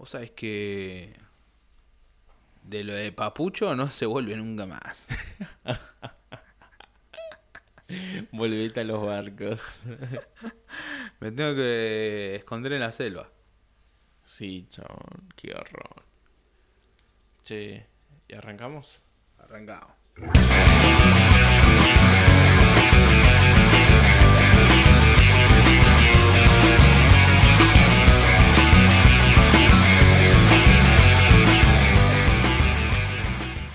Vos sabés que de lo de Papucho no se vuelve nunca más. Volvete a los barcos. Me tengo que esconder en la selva. Sí, chabón, qué horror. Che, ¿y arrancamos? Arrancado.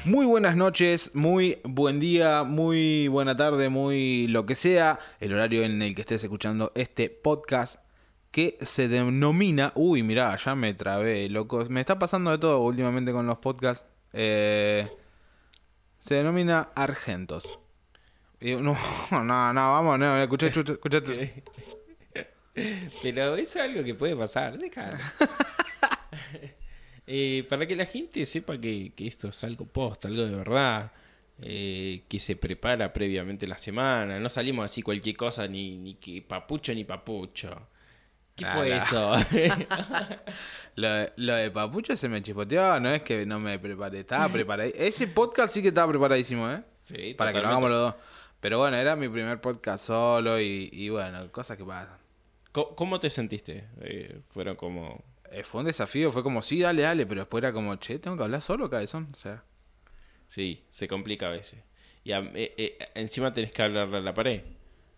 Muy buenas noches, muy buen día, muy buena tarde, muy lo que sea, el horario en el que estés escuchando este podcast que se denomina... Uy, mirá, ya me trabé, locos. Me está pasando de todo últimamente con los podcasts. Eh, se denomina Argentos. Y, no, no, no, vamos, no, escuché, escuché, escuché. Pero eso es algo que puede pasar, déjalo. Eh, para que la gente sepa que, esto es algo post, algo de verdad, eh, que se prepara previamente la semana, no salimos así cualquier cosa, ni, ni que papucho ni papucho. ¿Qué fue eso? lo, de papucho se me chispoteó, no es que no me preparé, estaba preparado. Ese podcast sí que estaba preparadísimo, ¿eh? Sí, Para que lo hagamos los dos. Pero bueno, era mi primer podcast solo y, bueno, cosas que pasan. ¿Cómo, te sentiste? Eh, fueron como fue un desafío, fue como, sí, dale, dale, pero después era como, che, tengo que hablar solo, cabezón, o sea. Sí, se complica a veces. Y eh, eh, encima tenés que hablarle a la pared.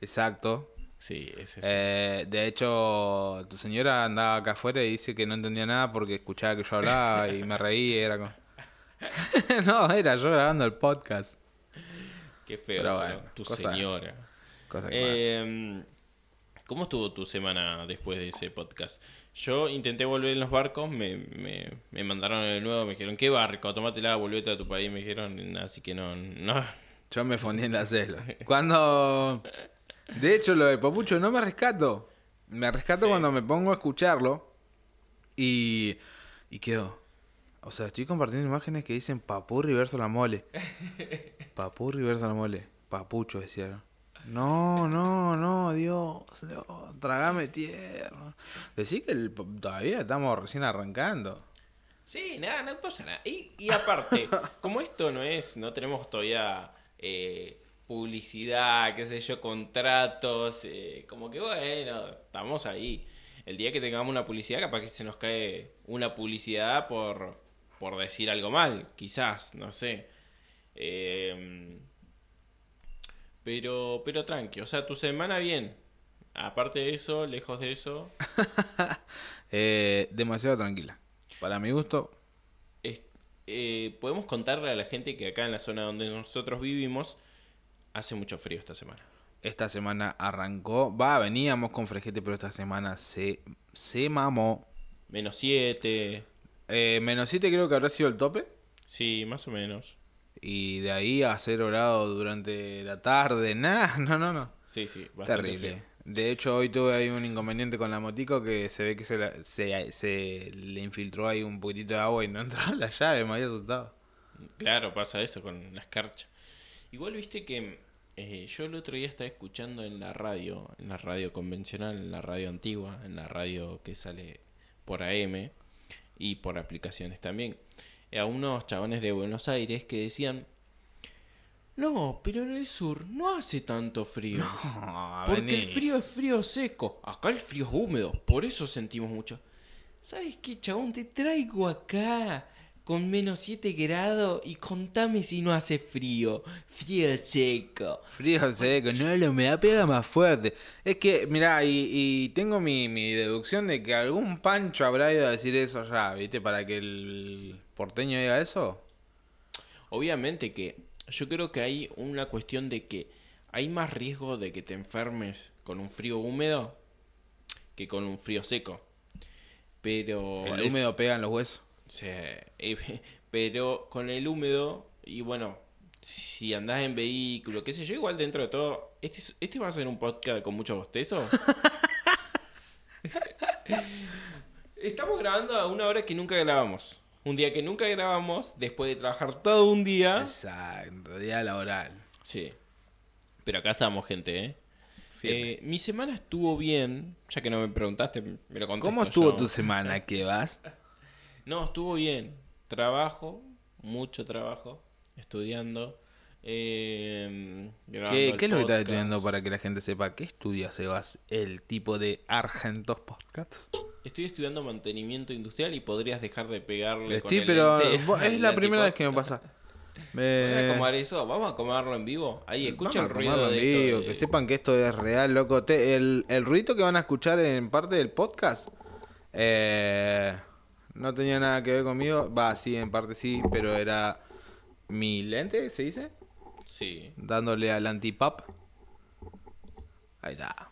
Exacto. Sí, es eso. de hecho, tu señora andaba acá afuera y dice que no entendía nada porque escuchaba que yo hablaba y me reí y era como... no, era yo grabando el podcast. Qué feo, tu señora. Cosa que ¿Cómo estuvo tu semana después de ese podcast? Yo intenté volver en los barcos, me, me, me mandaron de nuevo, me dijeron, ¿qué barco? Tómatela, volvete a tu país, me dijeron, así que no, no. Yo me fundí en la selva. Cuando... De hecho, lo de Papucho no me rescato. Me rescato cuando me pongo a escucharlo y... Y quedo... O sea, estoy compartiendo imágenes que dicen Papurri versus la mole. Papurri versus la mole. Papucho, decía. No, no, no, Dios, Dios tragame tierra. Decís que todavía estamos recién arrancando. Sí, nada, no pasa nada. Y, y aparte, como esto no es, no tenemos todavía eh, publicidad, qué sé yo, contratos, eh, como que bueno, estamos ahí. El día que tengamos una publicidad, capaz que se nos cae una publicidad por, por decir algo mal, quizás, no sé. Eh, pero, pero tranqui, o sea, tu semana bien. Aparte de eso, lejos de eso. Eh, demasiado tranquila. Para mi gusto. Eh, podemos contarle a la gente que acá en la zona donde nosotros vivimos hace mucho frío esta semana. Esta semana arrancó, va, veníamos con fresquete, pero esta semana se, se mamó. Menos 7. Eh, menos 7 creo que habrá sido el tope. Sí, más o menos. Y de ahí a cero grados durante la tarde, nada, no, no, no. Sí, sí, Terrible. De hecho, hoy tuve ahí un inconveniente con la motico que se ve que se, se, le infiltró ahí un poquitito de agua y no entraba la llave, me había asustado. Claro, pasa eso con la escarcha. Igual viste que eh, yo el otro día estaba escuchando en la radio, en la radio convencional, en la radio antigua, en la radio que sale por AM y por aplicaciones también a unos chabones de Buenos Aires que decían, no, pero en el sur no hace tanto frío. porque el frío es frío seco. Acá el frío es húmedo, por eso sentimos mucho. ¿Sabes qué, chabón? Te traigo acá con menos 7 grados y contame si no hace frío. Frío seco. Frío seco, no, la humedad pega más fuerte. Es que, mirá, y, tengo mi, mi, deducción de que algún pancho habrá ido a decir eso ya, ¿viste? Para que el porteño diga eso? Obviamente que yo creo que hay una cuestión de que hay más riesgo de que te enfermes con un frío húmedo que con un frío seco. Pero... El húmedo pega en los huesos. Sí, pero con el húmedo, y bueno, si andás en vehículo, qué sé yo, igual dentro de todo, este, este va a ser un podcast con mucho bostezo. Estamos grabando a una hora que nunca grabamos. Un día que nunca grabamos, después de trabajar todo un día. Exacto, día laboral. Sí. Pero acá estamos, gente, ¿eh? ¿eh? mi semana estuvo bien, ya que no me preguntaste, me lo ¿Cómo estuvo tu semana? ¿Qué vas? No, estuvo bien. Trabajo, mucho trabajo, estudiando. Eh, ¿Qué, qué es lo que estás estudiando para que la gente sepa? ¿Qué estudia Sebas, el tipo de Argentos Podcasts? Estoy estudiando mantenimiento industrial y podrías dejar de pegarle con el pero vos- es la primera vez que me pasa. ¿Voy a Me... comer eso? ¿Vamos a comerlo en vivo? Ahí, escucha Vamos el ruido esto vivo, de- Que sepan que esto es real, loco. Te- el, el ruido que van a escuchar en parte del podcast eh, no tenía nada que ver conmigo. Va, sí, en parte sí, pero era mi lente, ¿se dice? Sí. Dándole al antipop. Ahí está.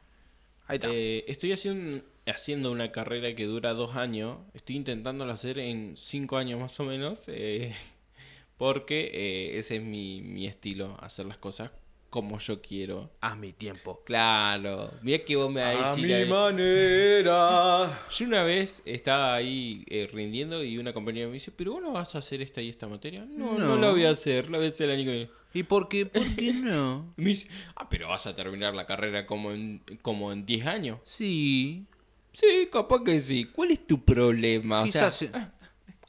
Ahí está. Eh, estoy haciendo, haciendo una carrera que dura dos años. Estoy intentándolo hacer en cinco años más o menos. eh, porque eh, ese es mi, mi estilo, hacer las cosas como yo quiero. A mi tiempo. Claro, mira que vos me vas a A mi ahí. manera. Yo una vez estaba ahí eh, rindiendo y una compañera me dice, pero vos no vas a hacer esta y esta materia. No, no, No. la voy a hacer, la voy a hacer el año que viene. ¿Y por qué? ¿Por qué no? Me dice, ah, pero vas a terminar la carrera como en, como en 10 años. Sí. Sí, capaz que sí. ¿Cuál es tu problema? O sea, Quizás, en-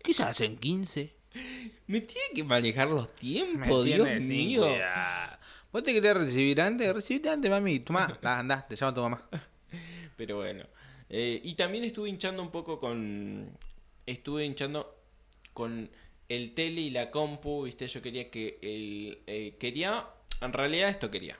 quizás en 15. me tiene que manejar los Me tiempos, Dios mío. cuidado. ¿Vos te querés recibir antes? Recibirte antes, mami. Tomá, la, andá, te llama tu mamá. Pero bueno. Eh, y también estuve hinchando un poco con. Estuve hinchando con el tele y la compu. Viste, yo quería que el. eh, quería. En realidad, esto quería.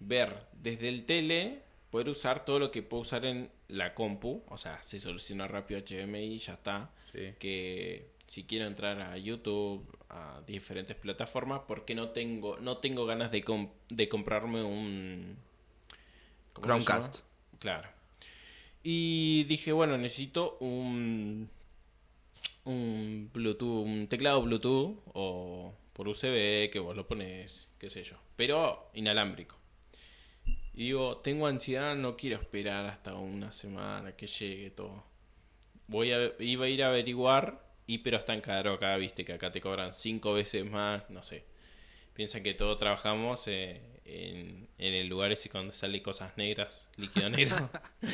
Ver desde el tele. Poder usar todo lo que puedo usar en la compu. O sea, se soluciona rápido HDMI, ya está. Sí. Que si quiero entrar a YouTube, a diferentes plataformas, porque no tengo, no tengo ganas de, com- de comprarme un ¿cómo se Chromecast. Claro. Y dije, bueno, necesito un un Bluetooth, un teclado Bluetooth o por USB que vos lo pones, qué sé yo, pero inalámbrico. Y digo, tengo ansiedad, no quiero esperar hasta una semana que llegue todo. Voy a, iba a ir a averiguar, y pero está en caro acá, viste que acá te cobran cinco veces más, no sé. Piensan que todos trabajamos eh, en, en el lugar ese cuando sale cosas negras, líquido negro.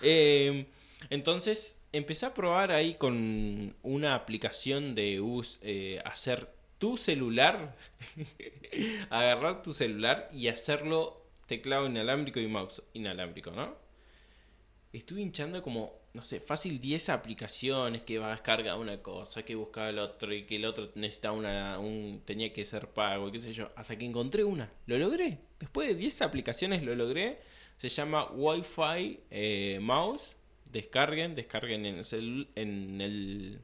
Eh, entonces empecé a probar ahí con una aplicación de us, eh, hacer tu celular, agarrar tu celular y hacerlo teclado inalámbrico y mouse inalámbrico, ¿no? Estuve hinchando como, no sé, fácil 10 aplicaciones que va a descargar una cosa, que buscaba el otro y que el otro necesitaba una, un, tenía que ser pago qué sé yo, hasta que encontré una. Lo logré. Después de 10 aplicaciones lo logré. Se llama Wi-Fi eh, Mouse. Descarguen, descarguen en el, en el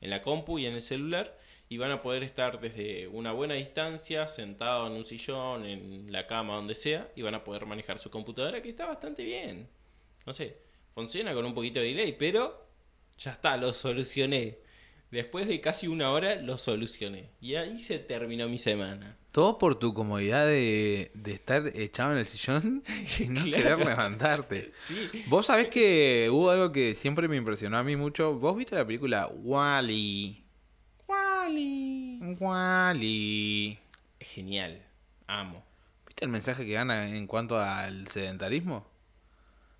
en la compu y en el celular y van a poder estar desde una buena distancia, sentado en un sillón, en la cama, donde sea, y van a poder manejar su computadora que está bastante bien. No sé, funciona con un poquito de delay, pero ya está, lo solucioné. Después de casi una hora lo solucioné. Y ahí se terminó mi semana. Todo por tu comodidad de, de estar echado en el sillón y no Claro. querer levantarte. Sí, Vos sabés que hubo algo que siempre me impresionó a mí mucho. ¿Vos viste la película Wally? Wally. Wally. Genial. Amo. ¿Viste el mensaje que gana en cuanto al sedentarismo?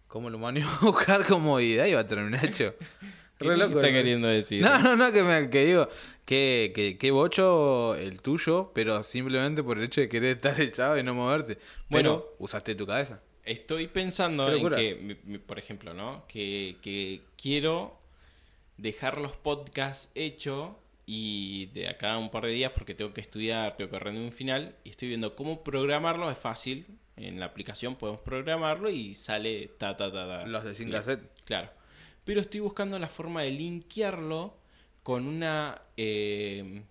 Cómo el humano iba a buscar comodidad y va a terminar hecho. ¿Qué Re loco, está ¿no? queriendo decir? No, no, no, que, me, que digo, que, que, que bocho el tuyo, pero simplemente por el hecho de querer estar echado y no moverte. Bueno. Usaste tu cabeza. Estoy pensando en que, por ejemplo, ¿no? Que, que quiero dejar los podcasts hechos y de acá a un par de días porque tengo que estudiar, tengo que rendir un final y estoy viendo cómo programarlo. Es fácil. En la aplicación podemos programarlo y sale ta ta ta ta. Los de sin cassette. Claro. Pero estoy buscando la forma de linkearlo con una... eh,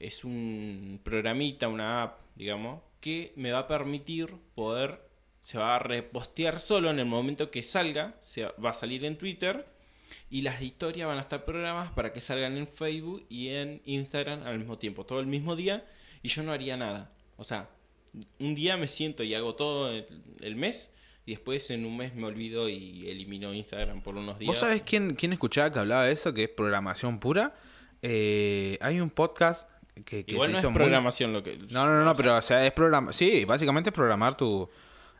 es un programita, una app, digamos, que me va a permitir poder... Se va a repostear solo en el momento que salga. Se va a salir en Twitter. Y las historias van a estar programadas para que salgan en Facebook y en Instagram al mismo tiempo. Todo el mismo día. Y yo no haría nada. O sea, un día me siento y hago todo el, el mes. Y después en un mes me olvido y elimino Instagram por unos días. ¿Vos sabés quién, quién escuchaba que hablaba de eso? Que es programación pura. Eh, hay un podcast que, que Igual se no hizo es muy- programación lo que... No, no, no, pero o sea, es programa. Sí, básicamente es programar tu.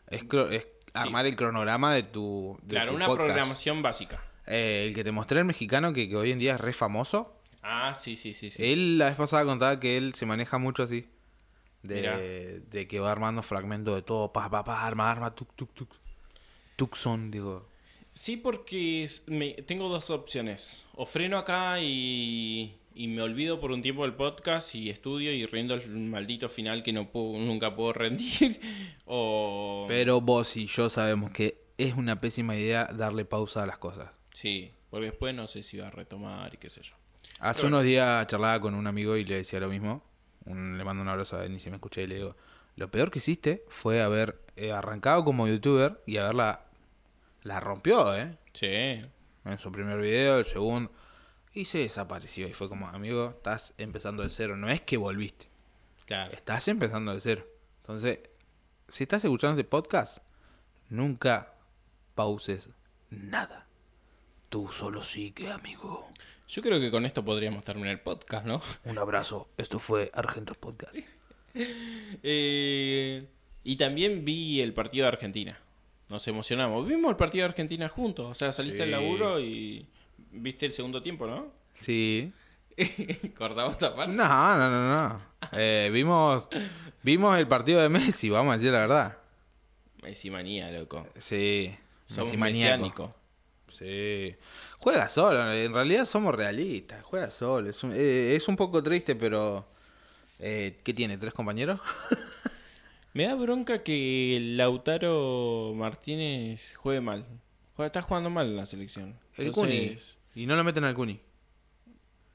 Es, es armar el cronograma de tu. de Claro, tu una podcast. programación básica. Eh, el que te mostré, el mexicano, que, que hoy en día es re famoso. Ah, sí, sí, sí, sí. Él la vez pasada contaba que él se maneja mucho así. De, de que va armando fragmentos de todo. Pa, pa, pa, arma, arma, tuk, tuk, tuk. Tucson, digo. Sí, porque me- tengo dos opciones. O freno acá y, y me olvido por un tiempo del podcast y estudio y rindo el maldito final que no puedo, nunca puedo rendir. O... Pero vos y yo sabemos que es una pésima idea darle pausa a las cosas. Sí, porque después no sé si va a retomar y qué sé yo. Hace Pero- unos días charlaba con un amigo y le decía lo mismo. Un- le mando un abrazo a él y si me escuché y le digo, lo peor que hiciste fue haber eh, arrancado como youtuber y haberla... La rompió, ¿eh? Sí, En su primer video, el segundo... Y se desapareció y fue como, amigo, estás empezando de cero. No es que volviste, claro. estás empezando de cero. Entonces, si estás escuchando este podcast, nunca pauses nada. Tú solo sigue, amigo. Yo creo que con esto podríamos terminar el podcast, ¿no? Un abrazo. Esto fue Argentos Podcast. Eh, y también vi el partido de Argentina. Nos emocionamos. Vimos el partido de Argentina juntos. O sea, saliste del Sí. laburo y viste el segundo tiempo, ¿no? Sí. Cortamos esta parte. No, no, no, no. Eh, vimos, vimos el partido de Messi, vamos a decir la verdad. Messi manía, loco. Sí. Somos Messi maníaco. Sí. Juega solo, en realidad somos realistas. Juega solo. Es un, eh, es un poco triste, pero... Eh, ¿Qué tiene? ¿Tres compañeros? Me da bronca que Lautaro Martínez juegue mal. Juega- Está jugando mal en la selección. El Entonces- Cuni. Y no lo meten al Cuni.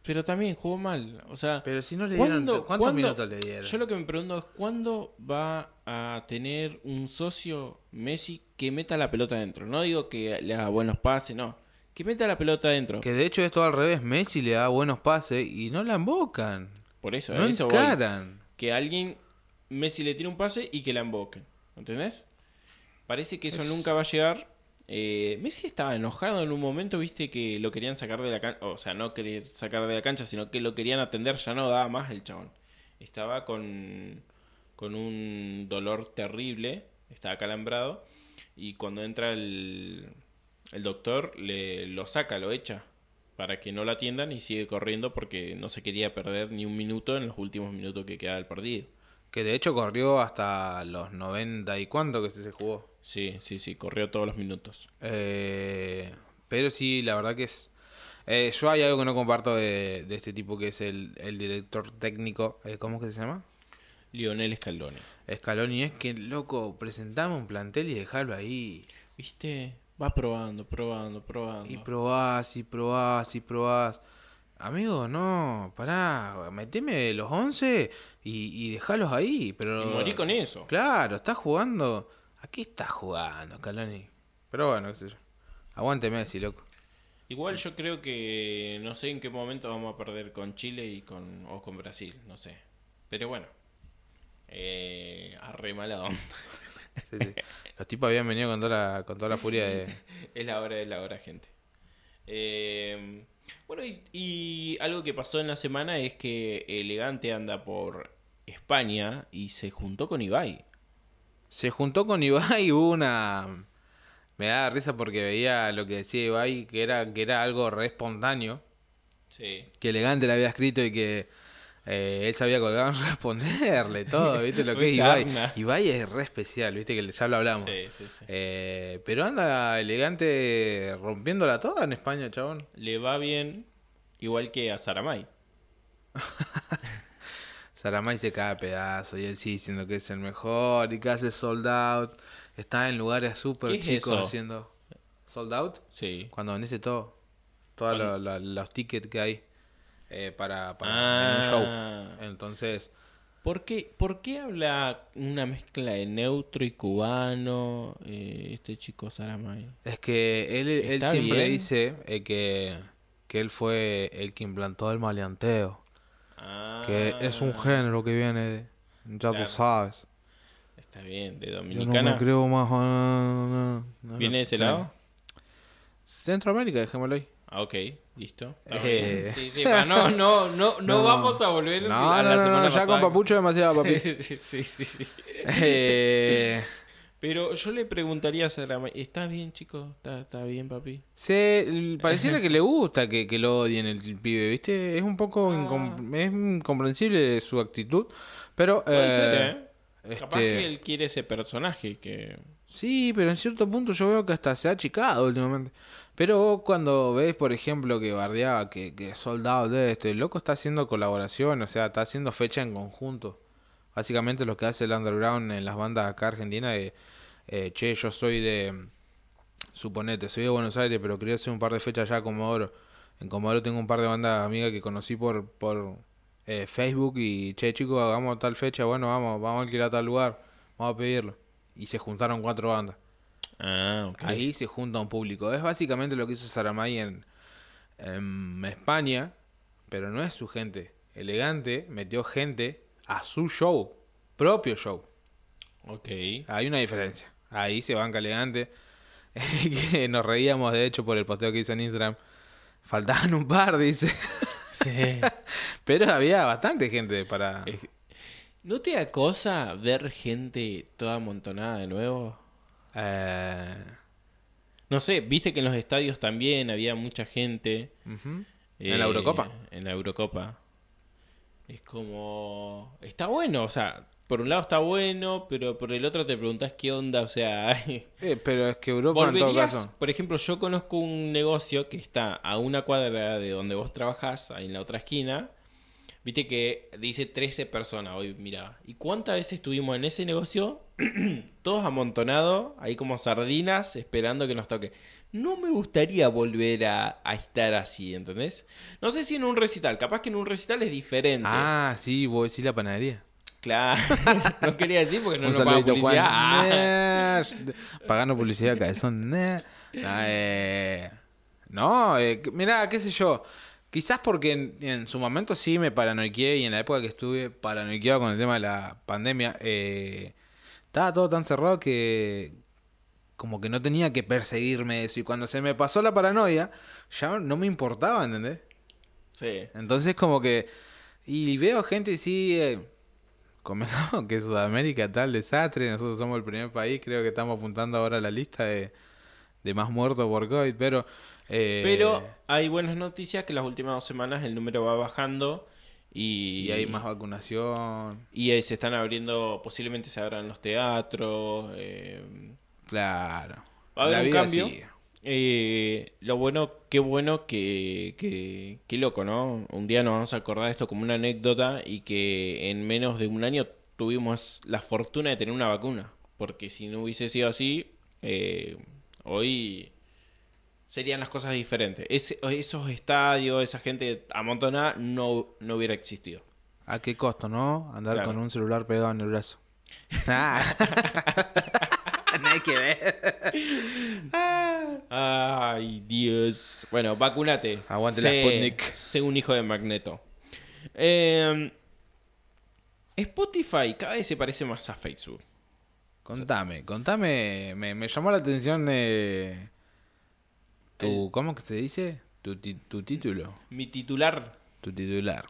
Pero también jugó mal. O sea, Pero si no le dieron... ¿cuándo- ¿Cuántos cuándo- minutos le dieron? Yo lo que me pregunto es cuándo va a tener un socio Messi que meta la pelota adentro. No digo que le haga buenos pases, no. Que meta la pelota adentro. Que de hecho es todo al revés. Messi le da buenos pases y no la embocan. Por eso, No eso voy. encaran. Que alguien, Messi le tire un pase y que la emboquen. ¿Entendés? Parece que eso nunca va a llegar. Eh, Messi estaba enojado en un momento, viste, que lo querían sacar de la cancha. O sea, no querer sacar de la cancha, sino que lo querían atender. Ya no daba más el chabón. Estaba con, con un dolor terrible. Estaba calambrado. Y cuando entra el, el doctor, le, lo saca, lo echa. Para que no lo atiendan y sigue corriendo porque no se quería perder ni un minuto en los últimos minutos que queda del partido. Que de hecho corrió hasta los 90 y cuánto que se, jugó. Sí, sí, sí, corrió todos los minutos. Eh, pero sí, la verdad que es... eh, yo hay algo que no comparto de, de este tipo que es el, el director técnico. eh, ¿Cómo es que se llama? Lionel Scaloni. Scaloni. Es que, loco, presentame un plantel y dejarlo ahí. ¿Viste? Va probando, probando, probando. Y probás, y probás, y probás. Amigo, no, pará, meteme los 11 y, y dejalos ahí. Pero... Y morí con eso. Claro, estás jugando. ¿A qué estás jugando, Scaloni? Pero bueno, qué sé yo. Aguante Messi, loco. Igual yo creo que no sé en qué momento vamos a perder con Chile y con o con Brasil, no sé. Pero bueno. Eh, arre mala onda. Sí, sí. Los tipos habían venido con toda la, con toda la furia de... Es la hora de la hora, gente. Eh, bueno, y, y algo que pasó en la semana es que Elegante anda por España y se juntó con Ibai. Se juntó con Ibai y hubo una... Me da risa porque veía lo que decía Ibai, que era, que era algo re espontáneo. Sí. Que Elegante le había escrito y que eh, él sabía colgado en responderle todo, ¿viste lo que es Ibai? Ibai es re especial, ¿viste? Que ya lo hablamos. Sí, sí, sí. Eh, pero anda Elegante rompiéndola toda en España, chabón. Le va bien, igual que a Saramay. Saramay se cae a pedazo y él sí diciendo que es el mejor y que hace sold out. Está en lugares súper ¿Qué es chicos eso? haciendo sold out. Sí. Cuando vendiste todo. Todos los tickets que hay eh, para, para en un show. Ah. Entonces, ¿Por qué, ¿Por qué habla una mezcla de neutro y cubano eh, este chico Saramay? es que él, él siempre bien. dice eh, que, que él fue el que implantó el maleanteo. Que es un Ah, género que viene de... Ya Claro. tú sabes. Está bien, de Yo no Dominicana. me creo más... no, no, no, no, ¿Viene de ese lado? Centroamérica, dejémoslo ahí. Ah, ok, listo. Está Eh. bien. Sí, sí, pa, no, no, no, no, No. vamos a volver No, a la no, semana ya con. Papucho demasiado, papi. sí, sí, sí. Eh, Pero yo le preguntaría a Sarama, ¿estás bien, chico? ¿Estás, estás bien, papi? Se, pareciera que le gusta que, que lo odien el, el pibe, ¿viste? Es un poco Ah. incom- es incomprensible su actitud, pero... Puede eh, ser, ¿eh? Capaz este, que él quiere ese personaje que... Sí, pero en cierto punto yo veo que hasta se ha achicado últimamente. Pero vos cuando ves, por ejemplo, que bardeaba que, que soldado de este, el loco está haciendo colaboración, o sea, está haciendo fecha en conjunto. Básicamente lo que hace el underground en las bandas acá argentinas es, eh, che, yo soy de, suponete, soy de Buenos Aires, pero quería hacer un par de fechas allá a Comodoro. En Comodoro tengo un par de bandas amigas que conocí por, por eh, Facebook y, che, chicos, hagamos tal fecha, bueno, vamos, vamos a alquilar tal lugar, vamos a pedirlo. Y se juntaron cuatro bandas. Ah, ok. Ahí se junta un público. Es básicamente lo que hizo Saramay en, en España, pero no es su gente. Elegante metió gente a su show, propio show. Ok. Hay una diferencia. Ahí se banca elegante. que nos reíamos de hecho por el posteo que hizo en Instagram. Faltaban un par, dice. Sí. Pero había bastante gente para... ¿No te da cosa ver gente toda amontonada de nuevo? Eh, No sé, viste que en los estadios también había mucha gente. eh, ¿En la Eurocopa? En la Eurocopa. Es como... Está bueno, o sea, por un lado está bueno, pero por el otro te preguntás qué onda, o sea... Eh, pero es que Europa en todo caso... Por ejemplo, yo conozco un negocio que está a una cuadra de donde vos trabajás, ahí en la otra esquina. Viste que dice 13 personas hoy, mira. ¿Y cuántas veces estuvimos en ese negocio? Todos amontonados, ahí como sardinas, esperando que nos toque. No me gustaría volver a, a estar así, ¿entendés? No sé si en un recital, capaz que en un recital es diferente. Ah, sí, vos decís la panadería. Claro, no quería decir porque no un nos paga publicidad. Ah. Pagando publicidad, cabezón. Nah, eh, No, eh, mirá, qué sé yo. Quizás porque en, en su momento sí me paranoiqué y en la época que estuve paranoiqueado con el tema de la pandemia, eh, estaba todo tan cerrado que como que no tenía que perseguirme eso. Y cuando se me pasó la paranoia, ya no me importaba, ¿entendés? Sí. Entonces como que... Y veo gente y sí... eh, comentamos que Sudamérica tal desastre. Nosotros somos el primer país. Creo que estamos apuntando ahora a la lista de, de más muertos por COVID. Pero... eh, Pero hay buenas noticias que las últimas dos semanas el número va bajando y, Y hay más vacunación. y ahí se están abriendo, posiblemente se abran los teatros. eh, Claro. Va a haber La un cambio. eh, lo bueno, qué bueno que, que, qué loco, ¿no? Un día nos vamos a acordar de esto como una anécdota y que en menos de un año tuvimos la fortuna de tener una vacuna. Porque si no hubiese sido así, eh, hoy serían las cosas diferentes. Ese- esos estadios, esa gente amontonada, no, no hubiera existido. ¿A qué costo, no? Andar Claro. con un celular pegado en el brazo. Ah. Nada que ver. Ay, Dios. Bueno, vacúnate. Aguante la Sé- Sputnik. Sé un hijo de Magneto. Eh, Spotify cada vez se parece más a Facebook. Contame, contame. Me, me llamó la atención eh, tu... ¿Cómo que se dice? Tu, ti- tu título. Mi titular. Tu titular.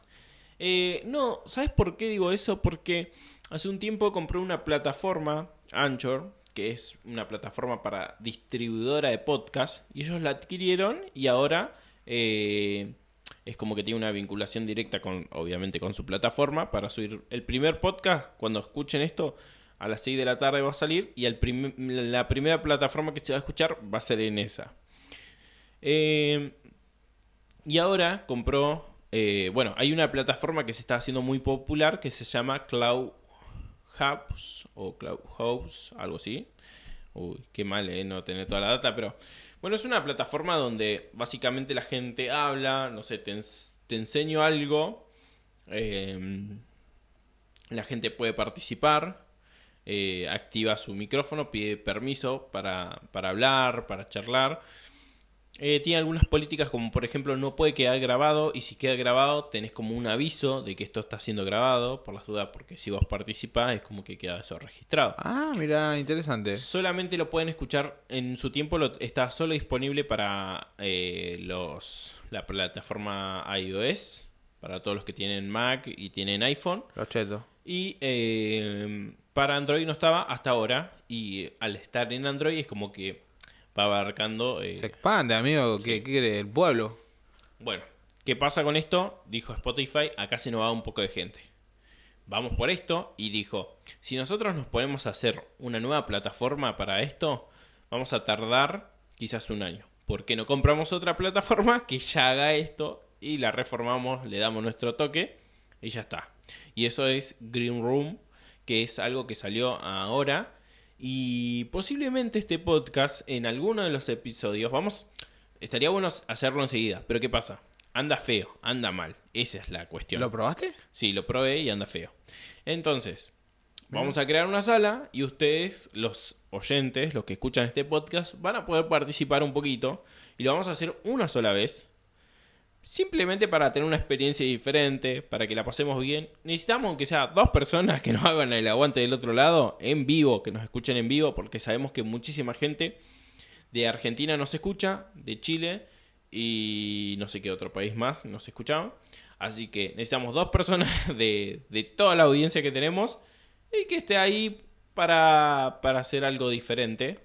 Eh, no, ¿sabes por qué digo eso? Porque hace un tiempo compré una plataforma, Anchor, que es una plataforma para distribuidora de podcast, y ellos la adquirieron y ahora eh, es como que tiene una vinculación directa con, obviamente, con su plataforma para subir el primer podcast. Cuando escuchen esto, a las 6 de la tarde va a salir y el prim- la primera plataforma que se va a escuchar va a ser en esa. Eh, y ahora compró. eh, bueno, hay una plataforma que se está haciendo muy popular que se llama Cloud House o Cloud House, algo así. Uy, qué mal, eh, no tener toda la data, pero bueno, es una plataforma donde básicamente la gente habla, no sé, te, ens- te enseño algo, eh, la gente puede participar, eh, activa su micrófono, pide permiso para, para hablar, para charlar. Eh, tiene algunas políticas como por ejemplo no puede quedar grabado y si queda grabado tenés como un aviso de que esto está siendo grabado por las dudas porque si vos participás es como que queda eso registrado. Ah, mira, interesante. Solamente lo pueden escuchar en su tiempo, lo, está solo disponible para eh, los la plataforma iOS, para todos los que tienen Mac y tienen iPhone. Los chetos. Y eh, para Android no estaba hasta ahora. Y al estar en Android es como que va abarcando. eh, Se expande, amigo. ¿Qué, qué quiere? El pueblo. Bueno, ¿qué pasa con esto? Dijo Spotify, acá se nos va un poco de gente. Vamos por esto y dijo, si nosotros nos ponemos a hacer una nueva plataforma para esto, vamos a tardar quizás un año. ¿Por qué no compramos otra plataforma que ya haga esto y la reformamos, le damos nuestro toque y ya está? Y eso es Green Room, que es algo que salió ahora y posiblemente este podcast en alguno de los episodios vamos estaría bueno hacerlo enseguida, pero ¿qué pasa? Anda feo, anda mal. Esa es la cuestión. ¿Lo probaste? Sí, lo probé y anda feo. Entonces, vamos a crear una sala y ustedes, los oyentes, los que escuchan este podcast, van a poder participar un poquito y lo vamos a hacer una sola vez. Simplemente para tener una experiencia diferente, para que la pasemos bien. Necesitamos que sea dos personas que nos hagan el aguante del otro lado, en vivo, que nos escuchen en vivo, porque sabemos que muchísima gente de Argentina nos escucha, de Chile y no sé qué otro país más nos escuchaba. Así que necesitamos dos personas de, de toda la audiencia que tenemos y que esté ahí para, para hacer algo diferente.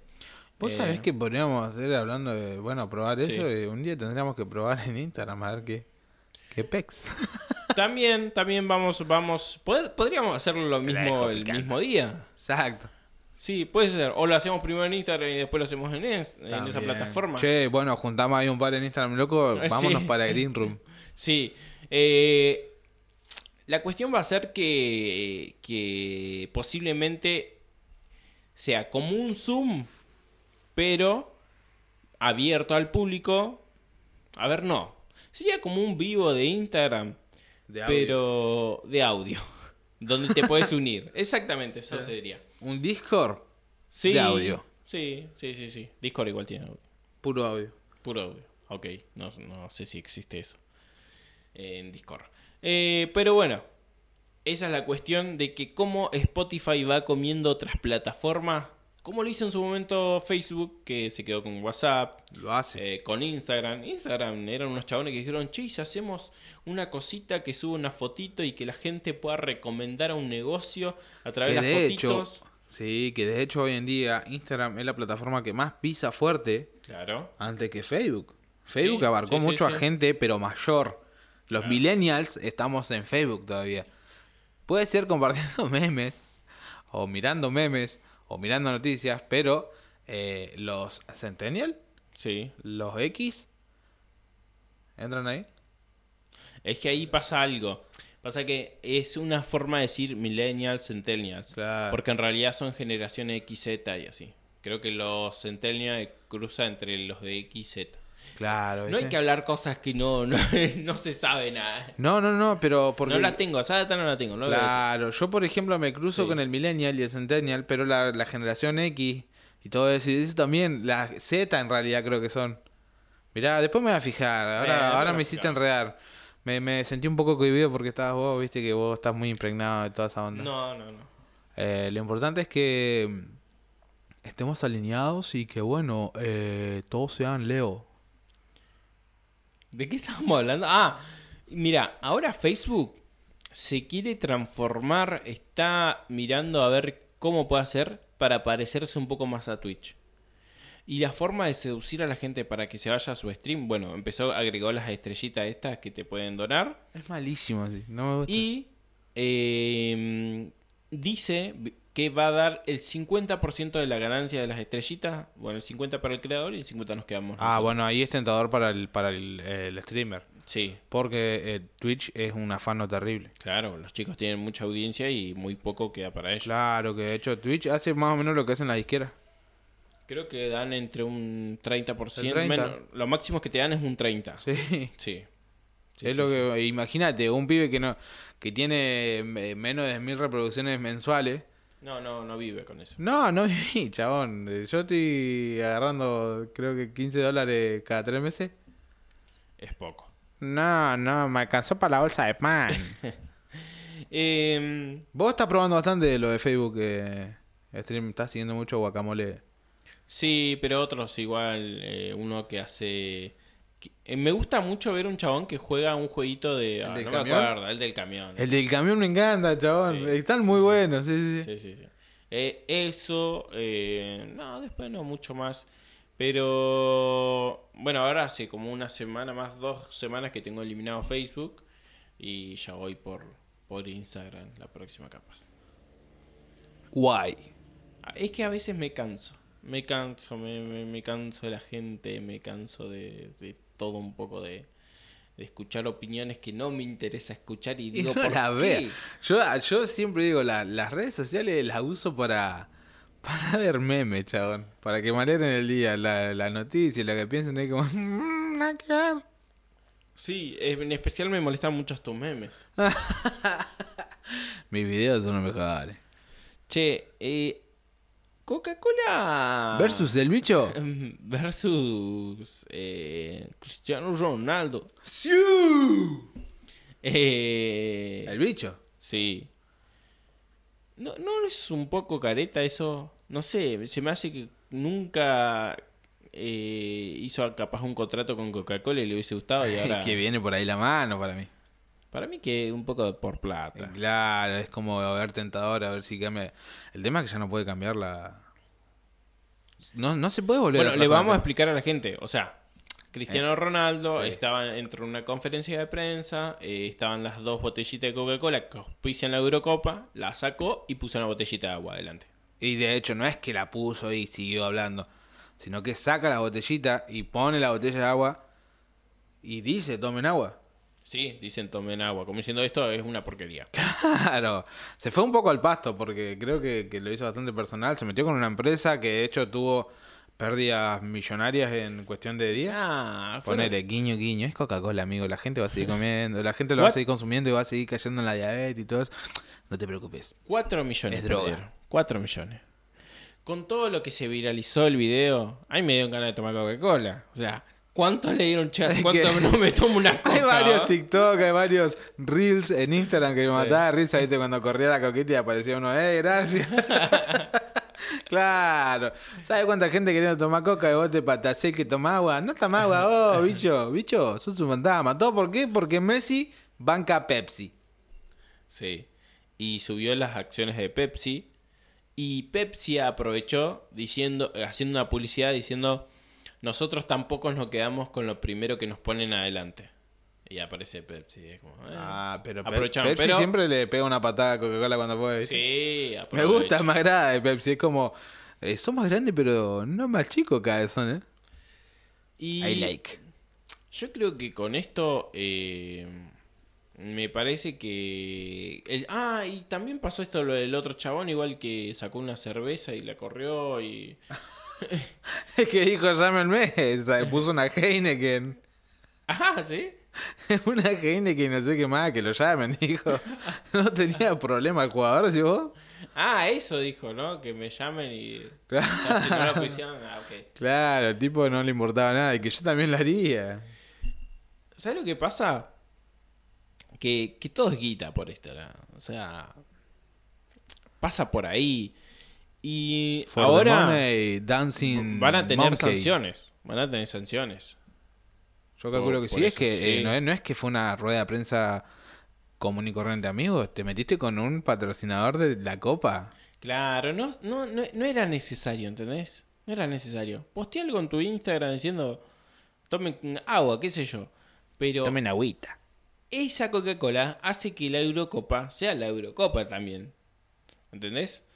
Vos Eh, sabés que podríamos hacer hablando de, bueno, probar Sí. eso. y un día tendríamos que probar en Instagram a ver qué, qué pex. También, también vamos, vamos, pod- podríamos hacerlo lo mismo el picando. mismo día. Exacto. Sí, puede ser. O lo hacemos primero en Instagram y después lo hacemos en, es- en esa plataforma. Che, bueno, juntamos ahí un par en Instagram, loco. Eh, Vámonos sí. para Green Room. Sí. eh, la cuestión va a ser que, que posiblemente sea como un Zoom, pero abierto al público. A ver, no. Sería como un vivo de Instagram, De audio. pero de audio. Donde te puedes unir. Exactamente, eso sería. Un Discord, Sí, De audio. Sí, sí, sí, sí. Discord igual tiene audio. puro audio. Puro audio. Ok, no, no sé si existe eso en Discord. Eh, pero bueno, esa es la cuestión de que cómo Spotify va comiendo otras plataformas. Como lo hizo en su momento Facebook, que se quedó con WhatsApp, Lo hace. eh, con Instagram. Instagram eran unos chabones que dijeron, che, ¿y si hacemos una cosita que sube una fotito y que la gente pueda recomendar a un negocio a través que de las de hecho, fotitos. sí, que de hecho hoy en día Instagram es la plataforma que más pisa fuerte Claro. antes que Facebook. Facebook Sí, abarcó sí, sí, mucho sí. a gente, pero mayor. Los Claro. millennials estamos en Facebook todavía. Puede ser compartiendo memes, o mirando memes, o mirando noticias, pero eh, los Centennial, Sí. los X, ¿entran ahí? Es que ahí pasa algo. Pasa que es una forma de decir millennials, centennials. Claro. Porque en realidad son generaciones XZ y así. Creo que los centennials cruza entre los de XZ. Claro. No hay que hablar cosas que no, no, no se sabe nada. No, no, no, pero porque... No la tengo, esa data no la tengo. No. Claro, yo por ejemplo me cruzo Sí. con el Millennial y el Centennial, pero la, la generación X y todo eso, y eso también, la Z en realidad creo que son. Mirá, después me voy a fijar, ahora, Eh, ahora me hiciste enredar. Me, me sentí un poco cohibido porque estabas vos, viste que vos estás muy impregnado de toda esa onda. No, no, no. Eh, lo importante es que mm, estemos alineados y que bueno, eh, todos sean Leo. ¿De qué estamos hablando? Ah, mira, ahora Facebook se quiere transformar, está mirando a ver cómo puede hacer para parecerse un poco más a Twitch. Y la forma de seducir a la gente para que se vaya a su stream, bueno, empezó, agregó las estrellitas estas que te pueden donar. Es malísimo así, no me gusta. Y eh, dice que va a dar el 50% de la ganancia de las estrellitas. Bueno, el 50% para el creador y el 50% nos quedamos. Ah, nosotros. bueno, ahí es tentador para el, para el, el streamer. Sí, Porque eh, Twitch es un afano terrible. Claro, los chicos tienen mucha audiencia y muy poco queda para ellos. Claro, que de hecho Twitch hace más o menos lo que hacen las disqueras. Creo que dan entre un 30%. El 30. menos- lo máximo que te dan es un 30%. Sí. Sí. Sí, es sí, lo sí. que imagínate, un pibe que no que tiene eh, menos de mil reproducciones mensuales. No, no, no vive con eso. No, no viví, chabón. Yo estoy agarrando creo que 15 dólares cada tres meses. Es poco. No, no, me alcanzó para la bolsa de pan. Eh, Vos estás probando bastante lo de Facebook. Eh, stream, estás siguiendo mucho guacamole. sí, pero otros igual. eh, uno que hace... eh, me gusta mucho ver un chabón que juega un jueguito de... ah, del no camión? me acuerdo, el del camión. El del camión me encanta, chabón. Sí, Están muy sí. buenos, sí, sí, sí. Eh, eso, eh, no, después no mucho más. Pero bueno, ahora hace como una semana más, dos semanas que tengo eliminado Facebook y ya voy por, por Instagram la próxima capaz. Guay. Ah, Es que a veces me canso, me canso, me, me- me canso de la gente, me canso de, de todo un poco de, de escuchar opiniones que no me interesa escuchar y Y digo, no ¿por la qué? vea. Yo, yo siempre digo, la- las redes sociales las uso para, para ver memes, chabón. Para que manejen el día, la, la noticia, lo que piensen ahí como... "Mm, nada que ver". Sí, en especial me molestan mucho tus memes. Mis videos son los mejores. Che, eh, Coca-Cola Versus el bicho. versus eh, Cristiano Ronaldo. ¡Siu! Eh, El bicho. Sí. ¿No, ¿No es un poco careta eso? No sé, se me hace que nunca eh, hizo capaz un contrato con Coca-Cola y le hubiese gustado y ahora... que viene por ahí la mano para mí. Para mí que un poco por plata. Claro, es como a ver tentador, a ver si cambia. El tema es que ya no puede cambiar la. No, no se puede volver Bueno, atrás le vamos a explicar a la gente. O sea, Cristiano Ronaldo sí. estaba dentro de una conferencia de prensa, eh, estaban las dos botellitas de Coca-Cola que auspician la Eurocopa, la sacó y puso una botellita de agua adelante. Y de hecho, no es que la puso y siguió hablando, sino que saca la botellita y pone la botella de agua y dice: tomen agua. Sí, dicen tomen agua, como diciendo esto es una porquería. Claro, se fue un poco al pasto porque creo que, que lo hizo bastante personal. Se metió con una empresa que de hecho tuvo pérdidas millonarias en cuestión de días. Ah, Ponele guiño, guiño. Es Coca-Cola, amigo. La gente va a seguir comiendo. La gente lo va a seguir consumiendo y va a seguir cayendo en la diabetes y todo eso. No te preocupes. 4 millones. Es droga. perdieron. 4 millones. Con todo lo que se viralizó el video, a mí me dieron ganas de tomar Coca-Cola. O sea, ¿cuántos le dieron chance? Es ¿Cuánto que- no me tomo una coca? Hay varios va? TikTok, hay varios Reels en Instagram que me Sí. mataba risa, ¿viste? Cuando corría la coquita y aparecía uno, ¡eh, gracias! claro. ¿Sabes cuánta gente queriendo tomar coca y vos te patacés que toma agua? No toma agua, vos, bicho, bicho, sos un fantasma. ¿Todo por qué? Porque Messi banca Pepsi. Sí. Y subió las acciones de Pepsi. Y Pepsi aprovechó diciendo, haciendo una publicidad diciendo, nosotros tampoco nos quedamos con lo primero que nos ponen adelante. Y aparece Pepsi. Es como, eh. Ah, pero Pe- Pepsi pero- siempre le pega una patada a Coca-Cola cuando puede. Sí, Me gusta, me agrada de Pepsi. Es como, eh, son más grandes, pero no más chicos cada vez son, ¿eh? Y I like. Yo creo que con esto eh, me parece que... el- ah, y también pasó esto lo del otro chabón, igual que sacó una cerveza y la corrió y... Es que dijo, llámenme. Se puso una Heineken. Ajá, ¿sí? Una Heineken, no sé qué más, que lo llamen, dijo. No tenía problema el jugador, si vos. Ah, eso dijo, ¿no? Que me llamen y... ya, si no lo pusieron, ah, ok. Claro, el tipo no le importaba nada y que yo también lo haría. ¿Sabes lo que pasa? Que, que todo es guita por esto, ¿no? O sea... Pasa por ahí. Y For ahora... money, dancing Van a tener monkey. sanciones. Van a tener sanciones. Yo calculo que sí. Es que eh, sí. no, es, no es que fue una rueda de prensa común y corriente, amigo. Te metiste con un patrocinador de la copa. Claro, no, no, no, no era necesario, ¿entendés? No era necesario. Posté algo en tu Instagram diciendo, tomen agua, qué sé yo. Pero Tomen agüita. esa Coca-Cola hace que la Eurocopa sea la Eurocopa también. ¿Entendés?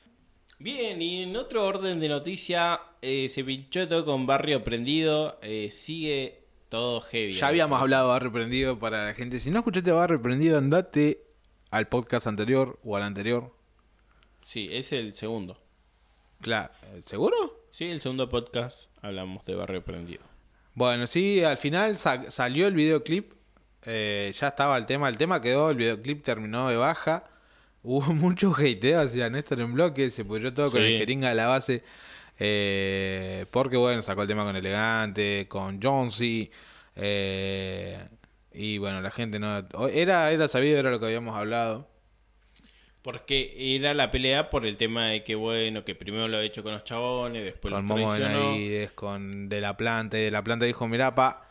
Bien, y en otro orden de noticia, eh, se pinchó todo con Barrio Prendido. eh, sigue todo heavy. Ya habíamos hablado de Barrio Prendido para la gente. Si no escuchaste Barrio Prendido, andate al podcast anterior o al anterior. Sí, es el segundo. Claro, ¿seguro? Sí, el segundo podcast hablamos de Barrio Prendido. Bueno, sí, al final sa- salió el videoclip. eh, ya estaba el tema. El tema quedó, el videoclip terminó de baja. Hubo mucho hateo hacia Néstor en bloque. Se pudrió todo con el jeringa a la base. eh, porque, bueno, sacó el tema con Elegante, con Jonesy. eh, y bueno, la gente no. Era, era sabido, era lo que habíamos hablado. Porque era la pelea por el tema de que, bueno, que primero lo ha hecho con los chabones, después con Momo traicionó. Benavides, con De La Planta. Y De La Planta dijo: Mirá, pa,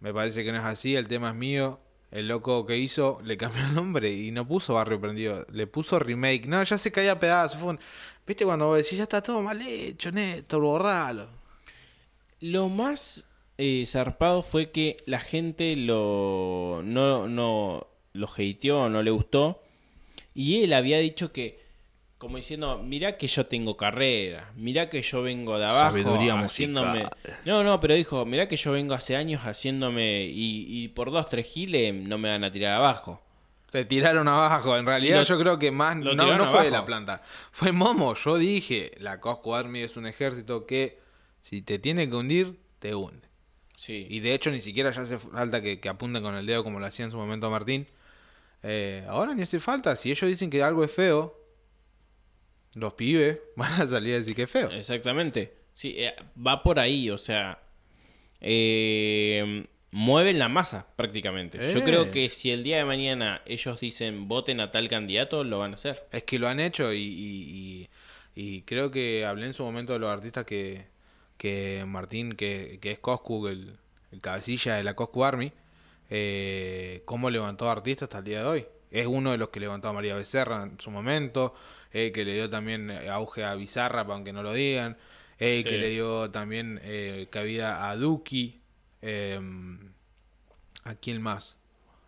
me parece que no es así. El tema es mío. El loco que hizo le cambió el nombre y no puso Barrio Prendido, le puso remake. No, ya se caía a pedazos. ¿Viste cuando vos decís, ya está todo mal hecho, Néstor, borralo? Lo más eh, zarpado fue que la gente lo no, no lo hateó, no le gustó. Y él había dicho que, como diciendo, mirá que yo tengo carrera, mirá que yo vengo de abajo Sabiduría haciéndome... musical. No, no, pero dijo, mirá que yo vengo hace años haciéndome y, y por dos, tres giles no me van a tirar abajo. Te tiraron abajo. En realidad, lo- yo creo que más. No, fue de la planta. Fue Momo. Yo dije: la Cosco Army es un ejército que, si te tiene que hundir, te hunde. Sí. Y de hecho, ni siquiera ya hace falta que, que apunten con el dedo como lo hacía en su momento Martín. Eh, ahora ni hace falta. Si ellos dicen que algo es feo, los pibes van a salir a decir que es feo. Exactamente. Sí, eh, va por ahí, o sea, eh, mueven la masa prácticamente. Yo Eh. creo que si el día de mañana ellos dicen voten a tal candidato, lo van a hacer. Es que lo han hecho y, y- y- y creo que hablé en su momento de los artistas que, que Martín, que, que es Coscu, el, el cabecilla de la Coscu Army, eh, cómo levantó a artistas hasta el día de hoy. Es uno de los que levantó a María Becerra en su momento, eh, que le dio también eh, auge a Bizarra, aunque no lo digan, eh, que le dio también eh, cabida a Duki. eh, ¿A quién más?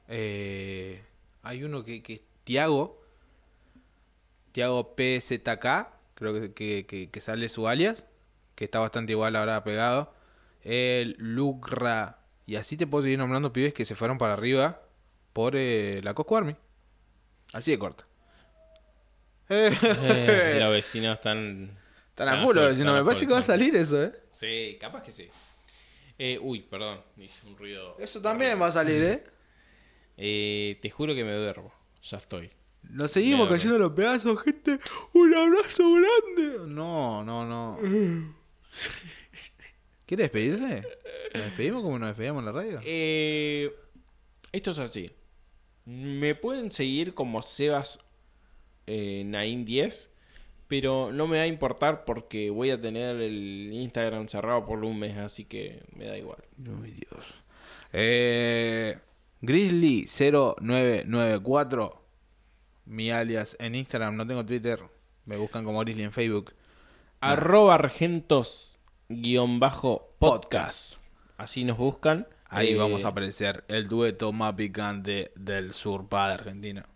Eh, hay uno que, que es Tiago. Tiago PZK, creo que, que, que- que sale su alias, que está bastante igual ahora pegado. El Lugra. Y así te puedo seguir nombrando pibes que se fueron para arriba por eh, la Cosco Army. Así de corta. Eh, los vecinos están... Están a full, no están me parece que va a salir eso, ¿eh? Sí, capaz que sí. Eh, uy, perdón, hice un ruido. Eso también va a salir, ¿eh? Eh, te juro que me duermo. Ya estoy. Nos seguimos cayendo los pedazos, gente. Un abrazo grande. No, no, no. ¿Quiere despedirse? ¿Nos despedimos como nos despedíamos en la radio? Eh, esto es así. Me pueden seguir como Sebas eh, Nain 10, pero no me va a importar porque voy a tener el Instagram cerrado por un mes, así que me da igual. Ay, Dios. Eh, Grizzly0994. Mi alias en Instagram. No tengo Twitter. Me buscan como Grizzly en Facebook. Arroba argentos guion bajo podcast. Así nos buscan. Ahí Eh, vamos a aparecer el dueto más picante del sur de Argentina.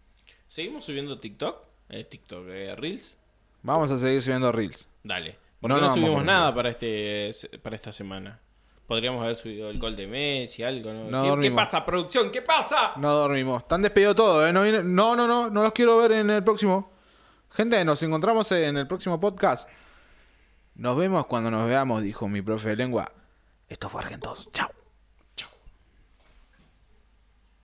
Seguimos subiendo TikTok. Eh, TikTok, eh, Reels. Vamos a seguir subiendo Reels. Dale. No, Porque no no, vamos subimos nada para este para esta semana. Podríamos haber subido el gol de Messi, algo, ¿no? No ¿Qué- ¿Qué, dormimos. pasa, producción? ¿Qué pasa? No dormimos. Están despedidos todos, ¿eh? No, no, no, no. No los quiero ver en el próximo. Gente, nos encontramos en el próximo podcast. Nos vemos cuando nos veamos, dijo mi profe de lengua. Esto fue Argentos. Chao.